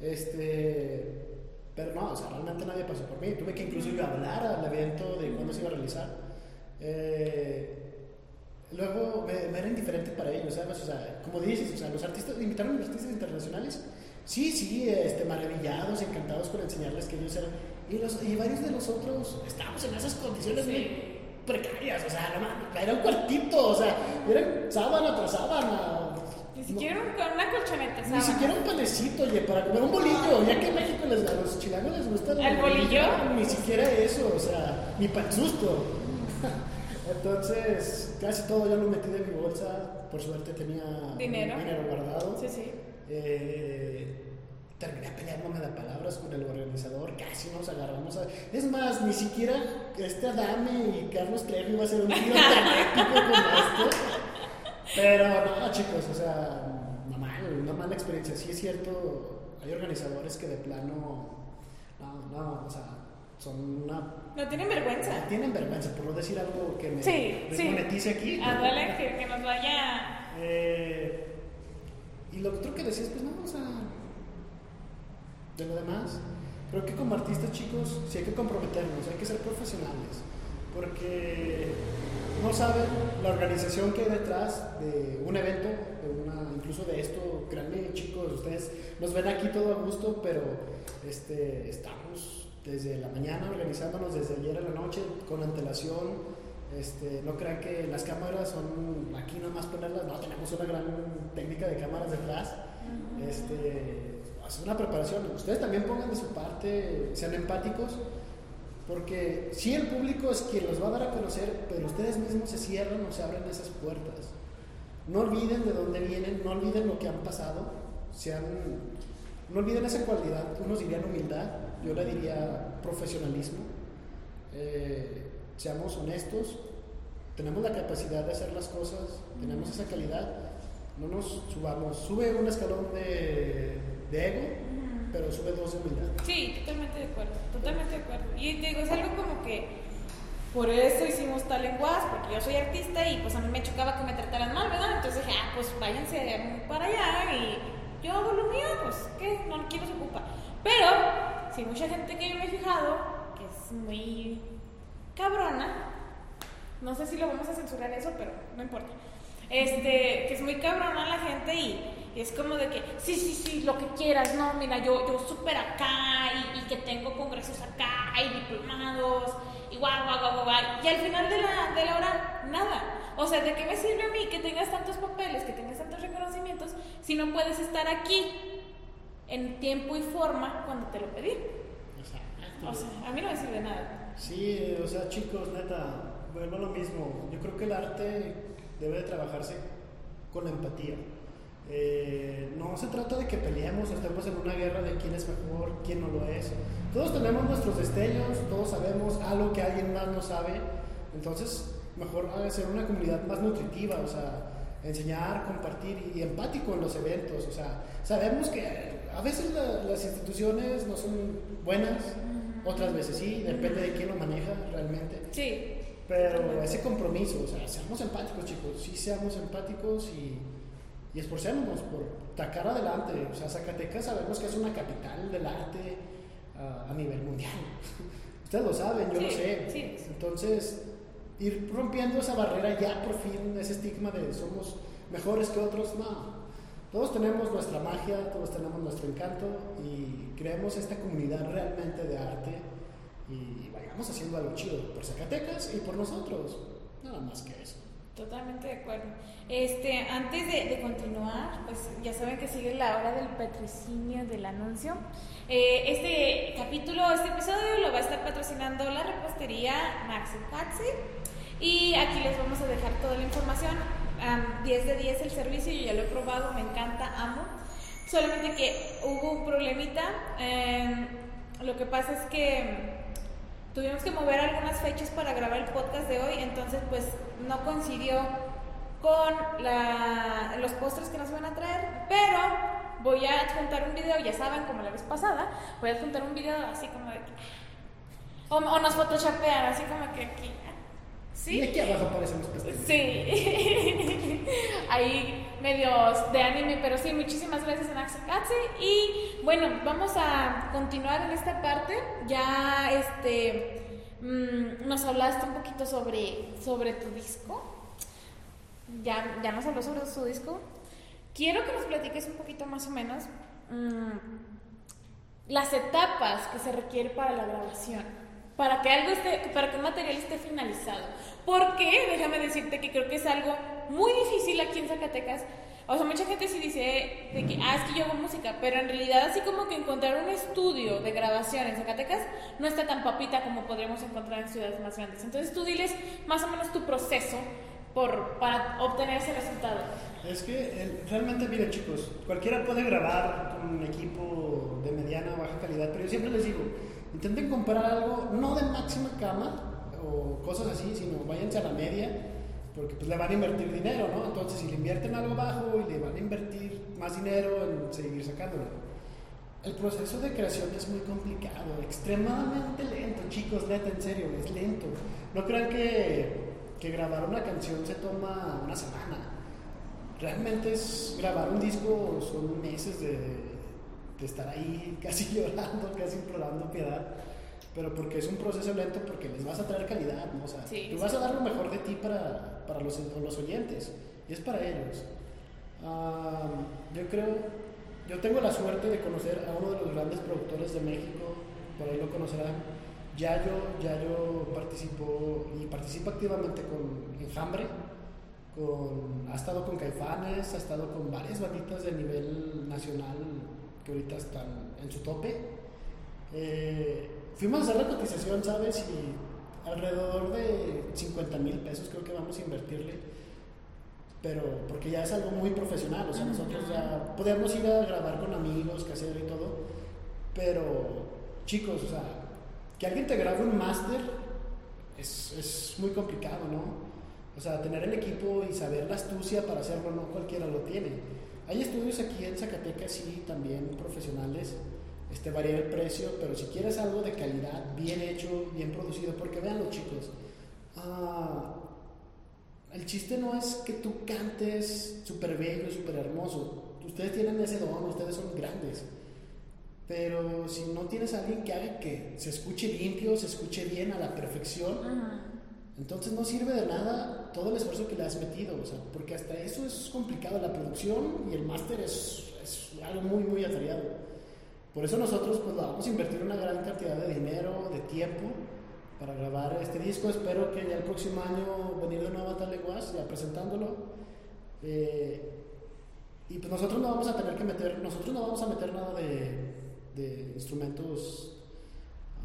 Este, pero no, o sea, realmente nadie pasó por mí. Tuve que incluso a hablar al evento de cuándo se iba a realizar. Eh, luego me, me, era indiferente para ellos, ¿sabes? O sea, como dices, o sea, los artistas, invitaron a los artistas internacionales. Sí, sí, este, maravillados, encantados con enseñarles que ellos eran. Y, los, y varios de nosotros estábamos en esas condiciones Sí. Precarias, o sea, no mames, era un cuartito, o sea, era sábana tras sábana. Ni No- siquiera un- una colchoneta, ni ¿sabes? siquiera un panecito, oye, para comer un bolillo, ya que en México les, a los chilangos les gusta ¿El bolillo? Ni siquiera eso, o sea, ni pan susto. Entonces, casi todo yo lo metí de mi bolsa, por suerte tenía Dinero. dinero guardado. Sí, sí. Eh, terminé peleándome de palabras con el organizador, casi nos agarramos a... Es más, ni siquiera este Adame y Carlos Trejo iba a ser un tiro tan épico como este. Pero no, chicos, o sea, una mala, una mala experiencia. Sí es cierto, hay organizadores que de plano, no, no, o sea, son una... No tienen vergüenza. Tienen vergüenza, por no decir algo que me Sí, aquí. Ándale, que, que nos vaya. Eh, y lo otro que decías, pues no, o sea, de lo demás, creo que como artistas chicos sí hay que comprometernos, hay que ser profesionales, porque no saben la organización que hay detrás de un evento, de una, incluso de esto, créanme chicos, ustedes nos ven aquí todo a gusto, pero este, estamos desde la mañana organizándonos, desde ayer a la noche, con antelación, este, no crean que las cámaras son aquí nada más ponerlas, no, tenemos una gran técnica de cámaras detrás. Este, es una preparación. Ustedes también pongan de su parte, sean empáticos, porque si el público es quien los va a dar a conocer, pero ustedes mismos se cierran o se abren esas puertas. No olviden de dónde vienen, no olviden lo que han pasado, no olviden esa cualidad, unos dirían humildad, yo le diría profesionalismo. Eh, seamos honestos, tenemos la capacidad de hacer las cosas, tenemos esa calidad, no nos subamos, sube un escalón de, de ego, pero sube dos de humildad. Sí, totalmente de acuerdo, totalmente de acuerdo. Y te digo, es algo como que por eso hicimos tal lenguaje, porque yo soy artista y pues a mí me chocaba que me trataran mal, ¿verdad? Entonces dije, ah, pues váyanse para allá y yo hago lo mío, pues, ¿qué? No, ¿quién nos ocupa? Pero, si mucha gente que yo me he fijado, que es muy cabrona, no sé si lo vamos a censurar eso, pero no importa. Este, que es muy cabrona la gente y es como de que, sí, sí, sí, lo que quieras, no, mira, yo, yo súper acá y, y que tengo congresos acá y diplomados y guau, guau, guau, guau. Y al final de la, de la hora, nada. O sea, ¿de qué me sirve a mí que tengas tantos papeles, que tengas tantos reconocimientos, si no puedes estar aquí en tiempo y forma cuando te lo pedí? Exacto. O sea, a mí no me sirve nada. Sí, o sea, chicos, neta, vuelvo a lo mismo. Yo creo que el arte debe de trabajarse con empatía. Eh, no se trata de que peleemos, estemos en una guerra de quién es mejor, quién no lo es. Todos tenemos nuestros destellos, todos sabemos algo que alguien más no sabe. Entonces, mejor hacer una comunidad más nutritiva, o sea, enseñar, compartir y, empático en los eventos. O sea, sabemos que a veces la- las instituciones no son buenas, otras veces sí, depende de quién lo maneja realmente. Sí, Pero ese compromiso, o sea, seamos empáticos, chicos, sí seamos empáticos y, y esforcémonos por sacar adelante. O sea, Zacatecas sabemos que es una capital del arte ah, a nivel mundial. Ustedes lo saben, yo lo Sí, sé. sí. Entonces, ir rompiendo esa barrera ya por fin, ese estigma de somos mejores que otros, no. Todos tenemos nuestra magia, todos tenemos nuestro encanto y creemos esta comunidad realmente de arte y vayamos haciendo algo chido por Zacatecas y por nosotros. Nada más que eso. Totalmente de acuerdo. Este, antes de, continuar, pues ya saben que sigue la hora del patrocinio del anuncio. Eh, este capítulo, este episodio lo va a estar patrocinando la repostería Maxi Patsi. Y aquí les vamos a dejar toda la información. Am, 10 de 10 el servicio, yo ya lo he probado, me encanta, amo. Solamente que hubo un problemita. em, lo que pasa es que tuvimos que mover algunas fechas para grabar el podcast de hoy, entonces pues no coincidió con la- los postres que nos van a traer, pero voy a adjuntar un video, ya saben, como la vez pasada, voy a adjuntar un video así como de o, o nos photoshopean, así como que aquí, Sí. Y aquí abajo aparecen los pasteles. Sí. Ahí medios de anime, pero sí, muchísimas gracias Anaxakatse. Y bueno, vamos a continuar en esta parte. Ya este mm, nos hablaste un poquito sobre, sobre tu disco. Ya, ya nos habló sobre su disco. Quiero que nos platiques un poquito más o menos mm, las etapas que se requiere para la grabación, para que algo esté, para que un material esté finalizado. Porque, déjame decirte que creo que es algo muy difícil aquí en Zacatecas. O sea, mucha gente sí dice de que, ah, es que yo hago música, pero en realidad así como que encontrar un estudio de grabación en Zacatecas no está tan papita como podríamos encontrar en ciudades más grandes. Entonces tú diles más o menos tu proceso por, para obtener ese resultado. Es que realmente, miren chicos, cualquiera puede grabar con un equipo de mediana o baja calidad, pero yo siempre les digo, intenten comprar algo no de máxima cama o cosas así, sino váyanse a la media, porque pues le van a invertir dinero, ¿no? Entonces, si le invierten algo bajo y le van a invertir más dinero en seguir sacándolo. El proceso de creación es muy complicado, extremadamente lento, chicos, neta, en serio, es lento. No crean que, que grabar una canción se toma una semana. Realmente es grabar un disco, son meses de, de estar ahí casi llorando, casi implorando piedad. Pero porque es un proceso lento, porque les vas a traer calidad, ¿no? O sea, Sí, tú sí. vas a dar lo mejor de ti para, para los, los oyentes, y es para ellos. Yo creo, yo tengo la suerte de conocer a uno de los grandes productores de México, por ahí lo conocerán. Yayo, Yayo participó y participa activamente con Enjambre, con, ha estado con Caifanes, ha estado con varias banditas de nivel nacional que ahorita están en su tope. Eh, fuimos a hacer la cotización, ¿sabes? Y alrededor de 50 mil pesos creo que vamos a invertirle pero porque ya es algo muy profesional, o sea, nosotros ya podemos ir a grabar con amigos, casero y todo, pero chicos, o sea, que alguien te grabe un máster es, es muy complicado, ¿no? O sea, tener el equipo y saber la astucia para hacerlo, no cualquiera lo tiene. Hay estudios aquí en Zacatecas, sí, también profesionales, este, varía el precio, pero si quieres algo de calidad, bien hecho, bien producido, porque vean los chicos, ah, el chiste no es que tú cantes súper bello, súper hermoso. Ustedes tienen ese don, ustedes son grandes. Pero si no tienes a alguien que haga que se escuche limpio, se escuche bien a la perfección, entonces no sirve de nada todo el esfuerzo que le has metido. O sea, porque hasta eso es complicado. La producción y el máster es, algo muy, muy atareado. Por eso nosotros pues vamos a invertir una gran cantidad de dinero, de tiempo para grabar este disco. Espero que ya el próximo año venir de nuevo a Taleguas, ya presentándolo. Eh, y pues nosotros no vamos a tener que meter, nosotros no vamos a meter nada de instrumentos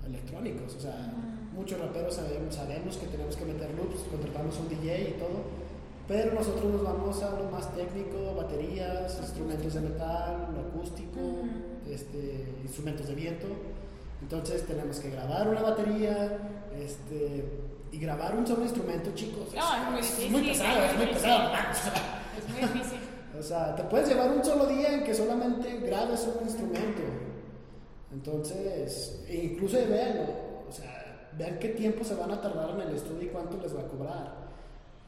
electrónicos. O sea, muchos raperos sabemos, sabemos que tenemos que meter loops, contratamos un DJ y todo. Pero nosotros nos vamos a lo más técnico, baterías, instrumentos de metal, lo acústico, este, instrumentos de viento. Entonces tenemos que grabar una batería este, y grabar un solo instrumento, chicos. No, es muy es difícil, muy pesado, es muy pesado. Es muy difícil. O sea, te puedes llevar un solo día en que solamente grabes un instrumento. Entonces, e incluso véanlo, o sea, vean qué tiempo se van a tardar en el estudio y cuánto les va a cobrar.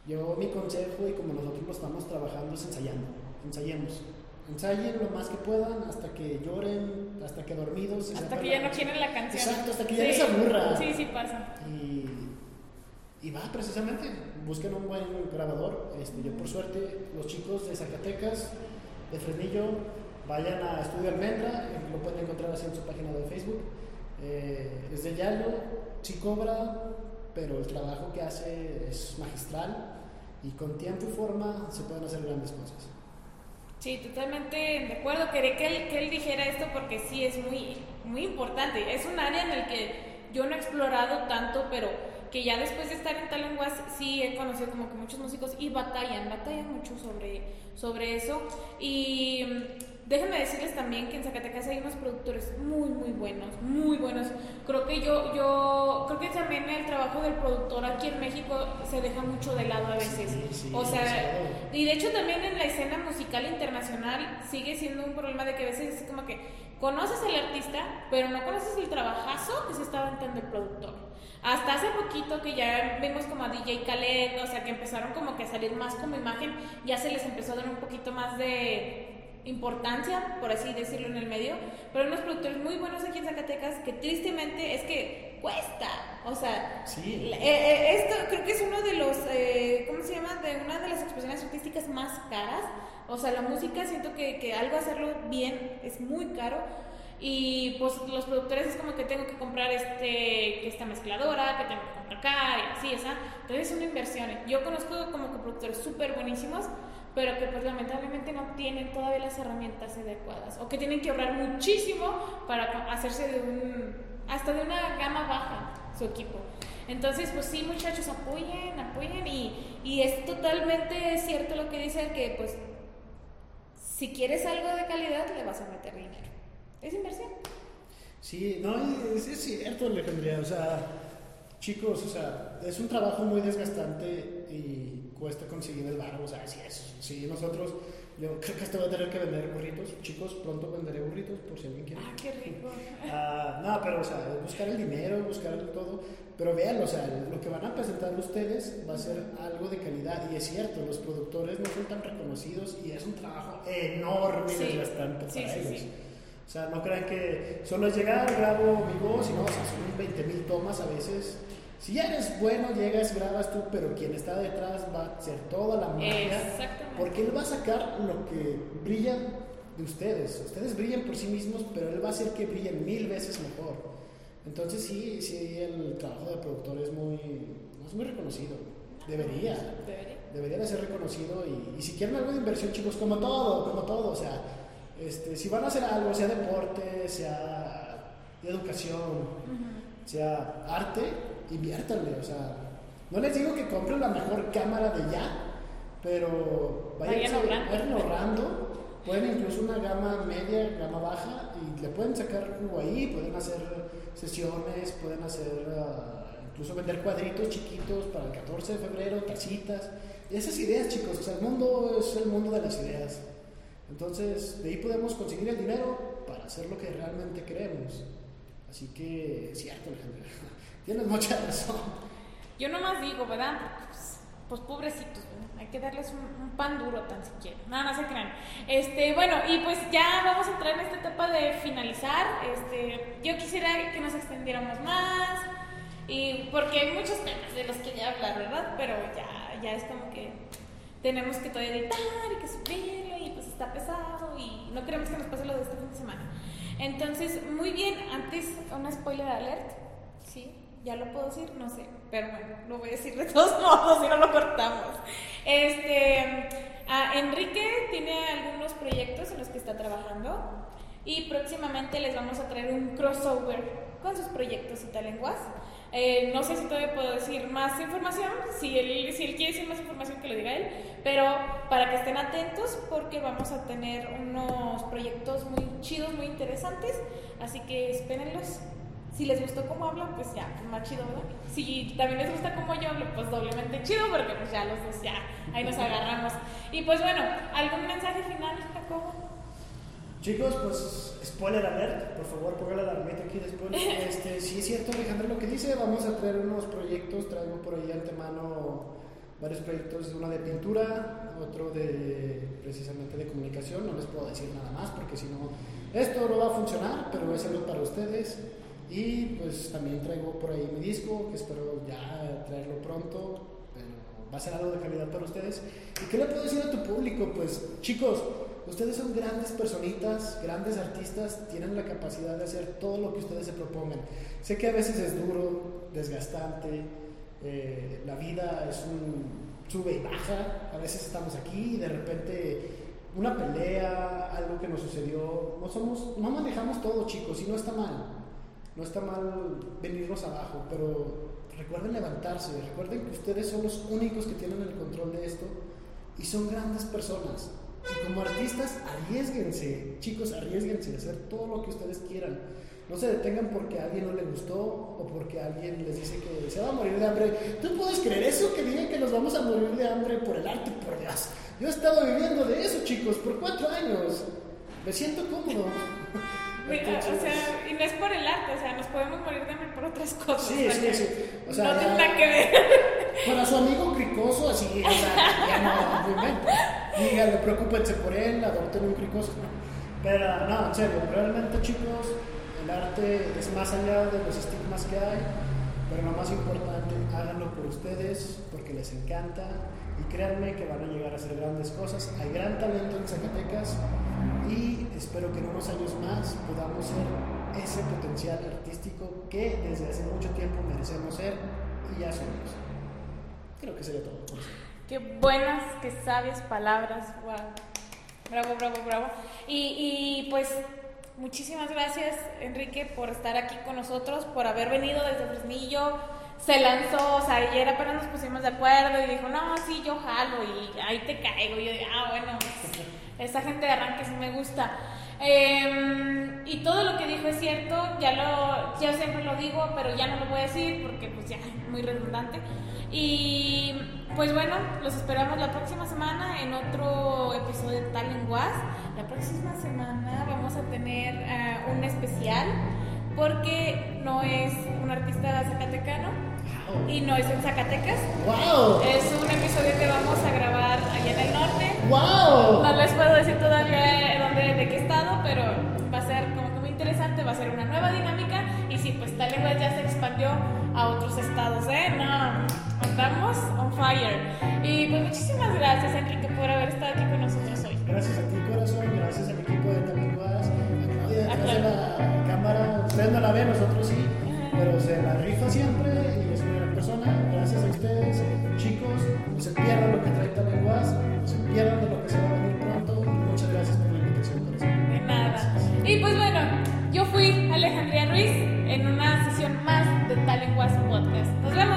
Yo mi consejo y como nosotros lo estamos trabajando es ensayando, ensayemos. Ensayen lo más que puedan hasta que lloren, hasta que dormidos. Hasta que ya no quieren la canción. Exacto, hasta que ya Sí. les aburra. Sí, sí pasa. Y, y va, precisamente, busquen un buen grabador. Este, yo, por suerte, los chicos de Zacatecas, de Fresnillo, vayan a Estudio Almendra, eh, lo pueden encontrar así en su página de Facebook. Eh, es de Yalo, sí cobra, pero el trabajo que hace es magistral y con tiempo y forma se pueden hacer grandes cosas. Sí, totalmente de acuerdo. Quería que él, que él dijera esto porque sí es muy, muy importante. Es un área en el que yo no he explorado tanto, pero que ya después de estar en Talenguas sí he conocido como que muchos músicos y batallan, batallan mucho sobre, sobre eso. Y déjenme decirles también que en Zacatecas hay unos productores muy, muy buenos, muy buenos. Creo que yo, yo, creo que también el trabajo del productor aquí en México se deja mucho de lado a veces. Sí, sí, o sea, demasiado. y de hecho también en la escena musical internacional sigue siendo un problema de que a veces es como que conoces al artista, pero no conoces el trabajazo que se está aventando el productor. Hasta hace poquito que ya vimos como a DJ Khaled, o sea, que empezaron como que a salir más como imagen, ya se les empezó a dar un poquito más de importancia, por así decirlo, en el medio. Pero hay unos productores muy buenos aquí en Zacatecas que tristemente es que cuesta. O sea, Sí. eh, eh, esto creo que es uno de los, eh, ¿cómo se llama? De una de las expresiones artísticas más caras. O sea, la música siento que, que algo hacerlo bien es muy caro. Y pues los productores es como que tengo que comprar este, esta mezcladora, que tengo que comprar acá, y así, esa. Entonces es una inversión. Yo conozco como que productores súper buenísimos, pero que pues lamentablemente no tienen todavía las herramientas adecuadas. O que tienen que obrar muchísimo para hacerse de un, hasta de una gama baja su equipo. Entonces, pues sí, muchachos, apoyen, apoyen. Y, y es totalmente cierto lo que dicen, que pues si quieres algo de calidad, le vas a meter dinero. Es inversión. Sí, no, es, es cierto, Alejandría. O sea, chicos, o sea, es un trabajo muy desgastante y cuesta conseguir el barro. O sea, sí, es, sí, nosotros, yo creo que hasta voy a tener que vender burritos. Chicos, pronto venderé burritos por si alguien quiere. Ah, qué rico. Ah, no, pero o sea, buscar el dinero, buscar el todo, pero vean, o sea, lo que van a presentar ustedes va a ser algo de calidad y es cierto, los productores no son tan reconocidos y es un trabajo enorme Sí. desgastante Sí, para sí, ellos. sí. O sea, no crean que solo es llegar, grabo mi voz y no, o sea, son 20 mil tomas a veces. Si ya eres bueno, llegas, grabas tú, pero quien está detrás va a hacer toda la magia. Exactamente. Porque él va a sacar lo que brilla de ustedes. Ustedes brillan por sí mismos, pero él va a hacer que brillen mil veces mejor. Entonces sí, sí, el trabajo de productor es muy, es muy reconocido. Debería. Debería. Debería de ser reconocido y, y si quieren algo de inversión, chicos, como todo, como todo, o sea, este, si van a hacer algo, sea deporte, sea educación, sea arte, inviértanle, o sea, no les digo que compren la mejor cámara de ya, pero Vayan ahorrando. pueden incluso una gama media, gama baja, y le pueden sacar jugo ahí, pueden hacer sesiones, pueden hacer, ah, incluso vender cuadritos chiquitos para el 14 de febrero, tacitas, esas ideas chicos, o sea, el mundo es el mundo de las ideas. Entonces, de ahí podemos conseguir el dinero para hacer lo que realmente queremos. Así que, es cierto, Alejandra. Tienes mucha razón. Yo nomás digo, ¿verdad? Pues, pues pobrecitos, ¿verdad? hay que darles un, un pan duro tan siquiera. No, no se crean. Este, bueno, y pues ya vamos a entrar en esta etapa de finalizar. Este, yo quisiera que nos extendiéramos más. Y porque hay muchos temas de los que ya hablar, ¿verdad? Pero ya, ya es como que tenemos que todavía editar y que subirlo y pues está pesado y no queremos que nos pase lo de este fin de semana. Entonces, muy bien, antes una spoiler alert. ¿Ya lo puedo decir? No sé, pero bueno, lo voy a decir de todos modos si no lo cortamos. Este, ah, Enrique tiene algunos proyectos en los que está trabajando y próximamente les vamos a traer un crossover con sus proyectos italenguas. Eh, no sé si todavía puedo decir más información, si él, si él quiere decir más información que lo diga él, pero para que estén atentos porque vamos a tener unos proyectos muy chidos, muy interesantes, así que espérenlos. Si les gustó cómo hablo, pues ya, más chido, ¿verdad? Si también les gusta cómo yo hablo, pues doblemente chido, porque pues ya los dos ya, ahí nos agarramos. Y pues bueno, ¿algún mensaje final, Jacobo? Chicos, pues, spoiler alert, por favor, póngale la alarmita aquí después. Este, sí es cierto, Alejandra, lo que dice, vamos a traer unos proyectos, traigo por ahí antemano varios proyectos, uno de pintura, otro de precisamente de comunicación, no les puedo decir nada más porque si no, esto no va a funcionar, pero es algo para ustedes. Y pues también traigo por ahí mi disco, que espero ya traerlo pronto, pero va a ser algo de calidad para ustedes. ¿Y qué le puedo decir a tu público? Pues chicos, ustedes son grandes personitas, grandes artistas, tienen la capacidad de hacer todo lo que ustedes se propongan. Sé que a veces es duro, desgastante, eh, la vida es un sube y baja, a veces estamos aquí y de repente una pelea, algo que nos sucedió, no somos, no manejamos todo chicos y no está mal, no está mal venirnos abajo, pero recuerden levantarse, recuerden que ustedes son los únicos que tienen el control de esto y son grandes personas. Y como artistas, arriesguense, chicos, arriesguense a hacer todo lo que ustedes quieran. No se detengan porque a alguien no le gustó o porque alguien les dice que se va a morir de hambre. ¿Tú puedes creer eso? Que digan que nos vamos a morir de hambre por el arte, por Dios. Yo he estado viviendo de eso, chicos, por cuatro años. Me siento cómodo. o sea, y no es por el arte, o sea, nos podemos morir de hambre por otras cosas. Sí, sí, sí. O sea, no tiene nada que ver. Para su amigo cricoso, así, o sea, ya no, obviamente. Díganle, preocúpense por él, adopten un cricoso. Pero no, en serio, realmente chicos, el arte es más allá de los estigmas que hay, pero lo más importante, háganlo por ustedes, porque les encanta, y créanme que van a llegar a hacer grandes cosas. Hay gran talento en Zacatecas, y espero que en unos años más podamos ser ese potencial artístico que desde hace mucho tiempo merecemos ser, y ya somos. Creo que sería todo. Qué buenas, qué sabias palabras. Wow. Bravo, bravo, bravo. Y, y, pues muchísimas gracias, Enrique, por estar aquí con nosotros, por haber venido desde Fresnillo. Se lanzó, o sea, ayer apenas nos pusimos de acuerdo y dijo, no, sí, yo jalo y ahí te caigo. Y yo dije, ah, bueno, pues, esa gente de arranque sí me gusta. Eh, y todo lo que dijo es cierto, ya lo, ya siempre lo digo, pero ya no lo voy a decir porque pues ya es muy redundante. Y pues bueno, los esperamos la próxima semana en otro episodio de Tal Lenguas. La próxima semana vamos a tener eh, un especial porque no es un artista zacatecano y no es en Zacatecas. ¡Wow! Es un episodio que vamos a grabar allá en el norte. ¡Wow! No les puedo decir todavía dónde, de qué estado, pero va a ser como que muy interesante, va a ser una nueva dinámica y sí, pues tal ya se expandió a otros estados, ¿eh? No, andamos on fire. Y pues muchísimas gracias Enrique por haber estado aquí con nosotros hoy. Gracias a ti, corazón. Gracias al equipo de Talenguas. A detrás de la cámara. Ustedes no la ven, nosotros sí. Ajá. Pero se la rifa siempre Gracias a ustedes, chicos. No se pierdan lo que trae Talenguas. No se pierdan de lo que se va a venir pronto. Y muchas gracias por la invitación. De nada. Y pues bueno, yo fui Alejandría Ruiz en una sesión más de Talenguas Podcast. Nos vemos.